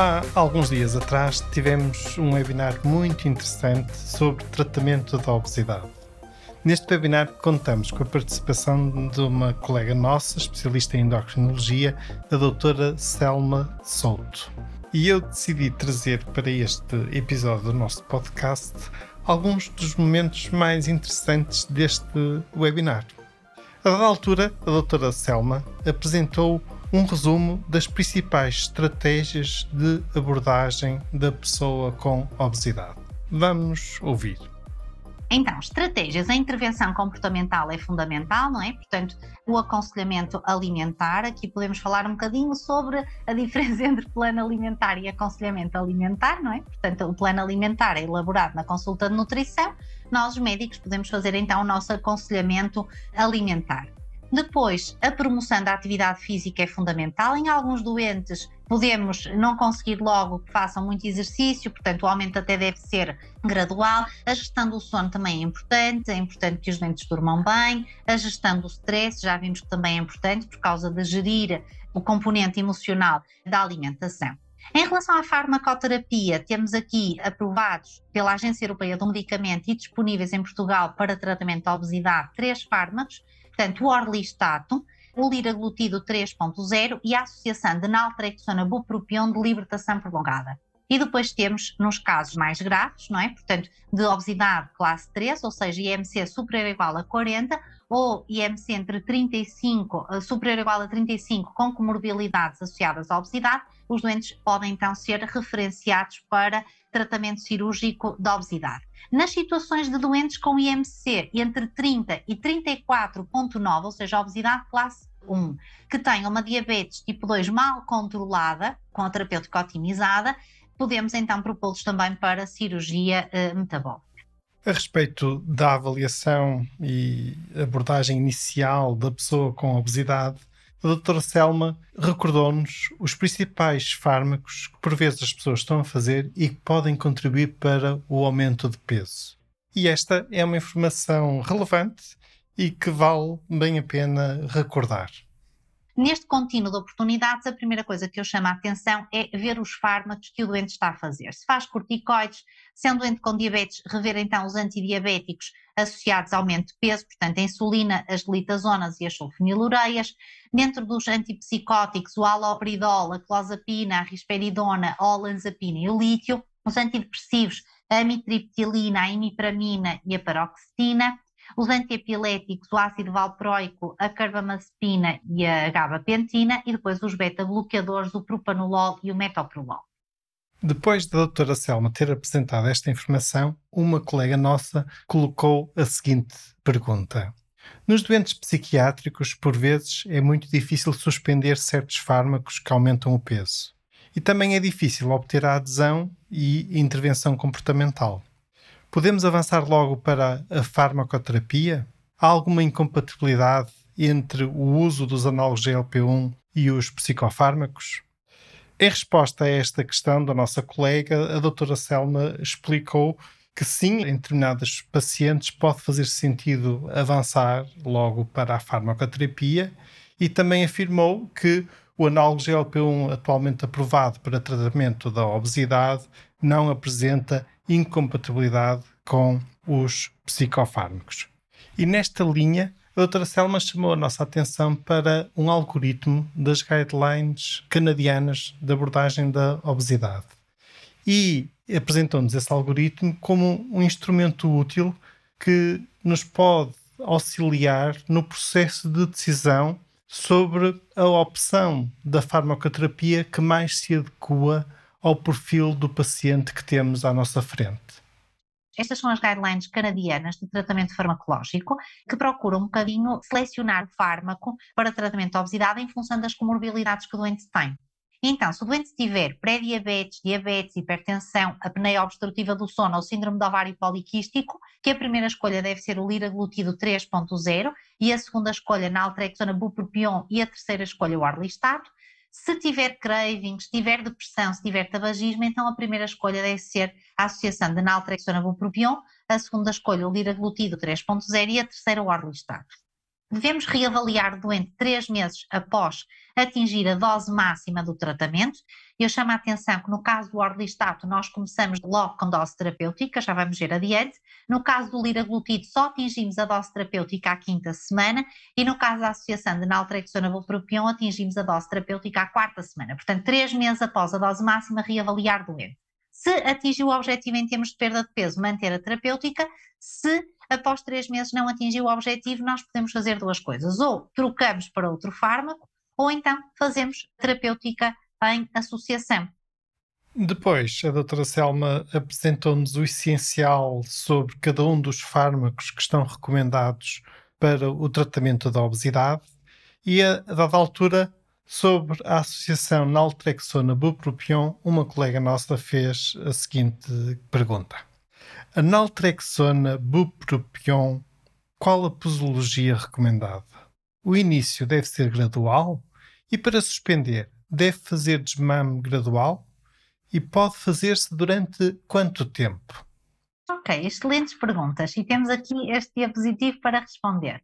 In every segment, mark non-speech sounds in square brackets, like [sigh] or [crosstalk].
Há alguns dias atrás tivemos um webinar muito interessante sobre tratamento da obesidade. Neste webinar contamos com a participação de uma colega nossa, especialista em endocrinologia, a doutora Selma Souto. E eu decidi trazer para este episódio do nosso podcast alguns dos momentos mais interessantes deste webinar. A dada altura, a doutora Selma apresentou um resumo das principais estratégias de abordagem da pessoa com obesidade. Vamos ouvir. Então, estratégias. A intervenção comportamental é fundamental, não é? Portanto, o aconselhamento alimentar. Aqui podemos falar um bocadinho sobre a diferença [laughs] entre plano alimentar e aconselhamento alimentar, não é? Portanto, o plano alimentar é elaborado na consulta de nutrição. Nós, os médicos, podemos fazer então o nosso aconselhamento alimentar. Depois, a promoção da atividade física é fundamental. Em alguns doentes, podemos não conseguir logo que façam muito exercício, portanto, o aumento até deve ser gradual. A gestão do sono também é importante, é importante que os doentes durmam bem. A gestão do stress, já vimos que também é importante por causa de gerir o componente emocional da alimentação. Em relação à farmacoterapia, temos aqui aprovados pela Agência Europeia do Medicamento e disponíveis em Portugal para tratamento da obesidade três fármacos portanto, o orlistato, o liraglutido 3.0 e a associação de naltrexona bupropion de libertação prolongada. E depois temos, nos casos mais graves, não é? Portanto, de obesidade classe 3, ou seja, IMC superior ou igual a 40, ou IMC entre 35, eh, superior ou igual a 35, com comorbilidades associadas à obesidade, os doentes podem então ser referenciados para tratamento cirúrgico da obesidade. Nas situações de doentes com IMC entre 30 e 34,9, ou seja, obesidade classe 1, que tenham uma diabetes tipo 2 mal controlada, com a terapêutica otimizada, podemos então propô-los também para cirurgia eh, metabólica. A respeito da avaliação e abordagem inicial da pessoa com obesidade, a doutora Selma recordou-nos os principais fármacos que por vezes as pessoas estão a fazer e que podem contribuir para o aumento de peso. E esta é uma informação relevante e que vale bem a pena recordar. Neste contínuo de oportunidades, a primeira coisa que eu chamo a atenção é ver os fármacos que o doente está a fazer. Se faz corticoides, se é um doente com diabetes, rever então os antidiabéticos associados ao aumento de peso, portanto, a insulina, as glitazonas e as sulfonilureias. Dentro dos antipsicóticos, o alopridol, a clozapina, a risperidona, a olanzapina e o lítio. Os antidepressivos, a amitriptilina, a imipramina e a paroxetina os antiepiléticos, o ácido valproico, a carbamazepina e a gabapentina, e depois os beta-bloqueadores, o propanolol e o metoprolol. Depois da doutora Selma ter apresentado esta informação, uma colega nossa colocou a seguinte pergunta. Nos doentes psiquiátricos, por vezes, é muito difícil suspender certos fármacos que aumentam o peso. E também é difícil obter a adesão e intervenção comportamental. Podemos avançar logo para a farmacoterapia? Há alguma incompatibilidade entre o uso dos análogos GLP-1 e os psicofármacos? Em resposta a esta questão da nossa colega, a doutora Selma explicou que sim, em determinados pacientes pode fazer sentido avançar logo para a farmacoterapia e também afirmou que o análogo GLP-1 atualmente aprovado para tratamento da obesidade não apresenta incompatibilidade com os psicofármacos. E nesta linha, a doutora Selma chamou a nossa atenção para um algoritmo das guidelines canadianas de abordagem da obesidade. E apresentou-nos esse algoritmo como um instrumento útil que nos pode auxiliar no processo de decisão sobre a opção da farmacoterapia que mais se adequa ao perfil do paciente que temos à nossa frente. Estas são as guidelines canadianas de tratamento farmacológico que procuram um bocadinho selecionar fármaco para tratamento da obesidade em função das comorbilidades que o doente tem. Então, se o doente tiver pré-diabetes, diabetes, hipertensão, apneia obstrutiva do sono ou síndrome do ovário poliquístico, que a primeira escolha deve ser o liraglutido 3.0 e a segunda escolha naltrexona bupropion e a terceira escolha o arlistato. Se tiver craving, se tiver depressão, se tiver tabagismo, então a primeira escolha deve ser a associação de naltrexona bupropion, a segunda escolha o liraglutido 3.0 e a terceira o arlistato. Devemos reavaliar o doente três meses após atingir a dose máxima do tratamento. Eu chamo a atenção que no caso do orlistato nós começamos logo com dose terapêutica, já vamos ver adiante. No caso do liraglutido só atingimos a dose terapêutica à quinta semana e no caso da associação de naltrexona bupropion atingimos a dose terapêutica à quarta semana. Portanto, três meses após a dose máxima reavaliar doente. Se atingiu o objetivo em termos de perda de peso, manter a terapêutica. Se após três meses não atingiu o objetivo, nós podemos fazer duas coisas. Ou trocamos para outro fármaco, ou então fazemos terapêutica em associação. Depois, a doutora Selma apresentou-nos o essencial sobre cada um dos fármacos que estão recomendados para o tratamento da obesidade e, a dada altura, sobre a associação naltrexona-bupropion, uma colega nossa fez a seguinte pergunta. A naltrexona bupropion, qual a posologia recomendada? O início deve ser gradual e para suspender deve fazer desmame gradual e pode fazer-se durante quanto tempo? Ok, excelentes perguntas e temos aqui este diapositivo para responder.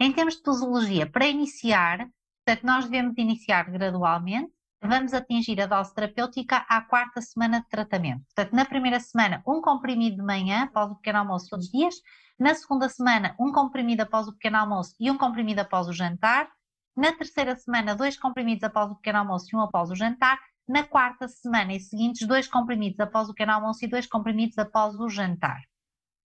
Em termos de posologia, para iniciar, portanto, nós devemos iniciar gradualmente vamos atingir a dose terapêutica à quarta semana de tratamento. Portanto, na primeira semana, um comprimido de manhã, após o pequeno almoço todos os dias. Na segunda semana, um comprimido após o pequeno almoço e um comprimido após o jantar. Na terceira semana, dois comprimidos após o pequeno almoço e um após o jantar. Na quarta semana e seguintes, dois comprimidos após o pequeno almoço e dois comprimidos após o jantar.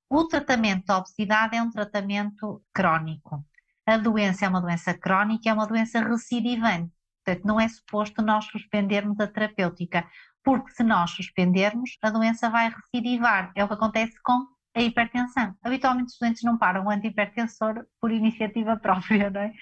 O tratamento da obesidade é um tratamento crónico. A doença é uma doença crónica, é uma doença recidivante. Portanto, não é suposto nós suspendermos a terapêutica, porque se nós suspendermos, a doença vai recidivar. É o que acontece com a hipertensão. Habitualmente os doentes não param o antihipertensor por iniciativa [laughs] própria, não é?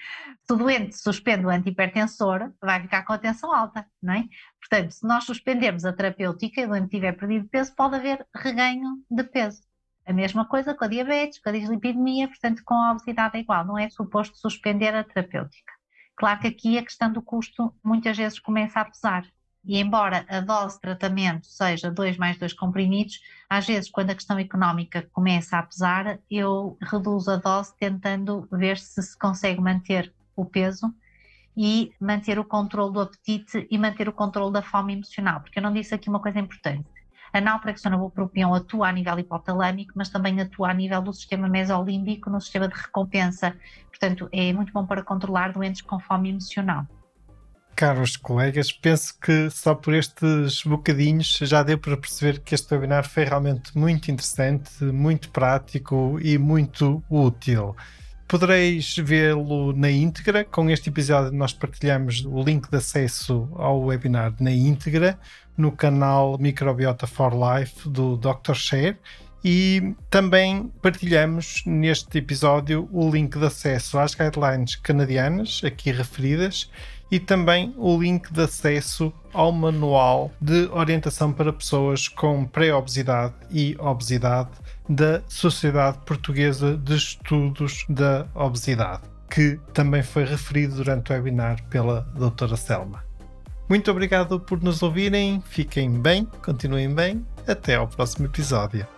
Se o doente suspende o antihipertensor, vai ficar com a tensão alta, não é? Portanto, se nós suspendermos a terapêutica e o doente tiver perdido peso, pode haver reganho de peso. A mesma coisa com a diabetes, com a dislipidemia, portanto, com a obesidade é igual, não é suposto suspender a terapêutica. Claro que aqui a questão do custo muitas vezes começa a pesar. E embora a dose de tratamento seja 2 mais 2 comprimidos, às vezes quando a questão económica começa a pesar, eu reduzo a dose tentando ver se se consegue manter o peso e manter o controle do apetite e manter o controle da fome emocional, porque eu não disse aqui uma coisa importante. A naltrexona bupropion atua a nível hipotalâmico, mas também atua a nível do sistema mesolímbico, no sistema de recompensa. Portanto, é muito bom para controlar doentes com fome emocional. Caros colegas, penso que só por estes bocadinhos já deu para perceber que este webinar foi realmente muito interessante, muito prático e muito útil. Podereis vê-lo na íntegra. Com este episódio, nós partilhamos o link de acesso ao webinar na íntegra no canal Microbiota for Life do Dr. Share e também partilhamos neste episódio o link de acesso às guidelines canadianas aqui referidas e também o link de acesso ao manual de orientação para pessoas com pré-obesidade e obesidade da Sociedade Portuguesa de Estudos da Obesidade, que também foi referido durante o webinar pela doutora Selma. Muito obrigado por nos ouvirem, fiquem bem, continuem bem, até ao próximo episódio.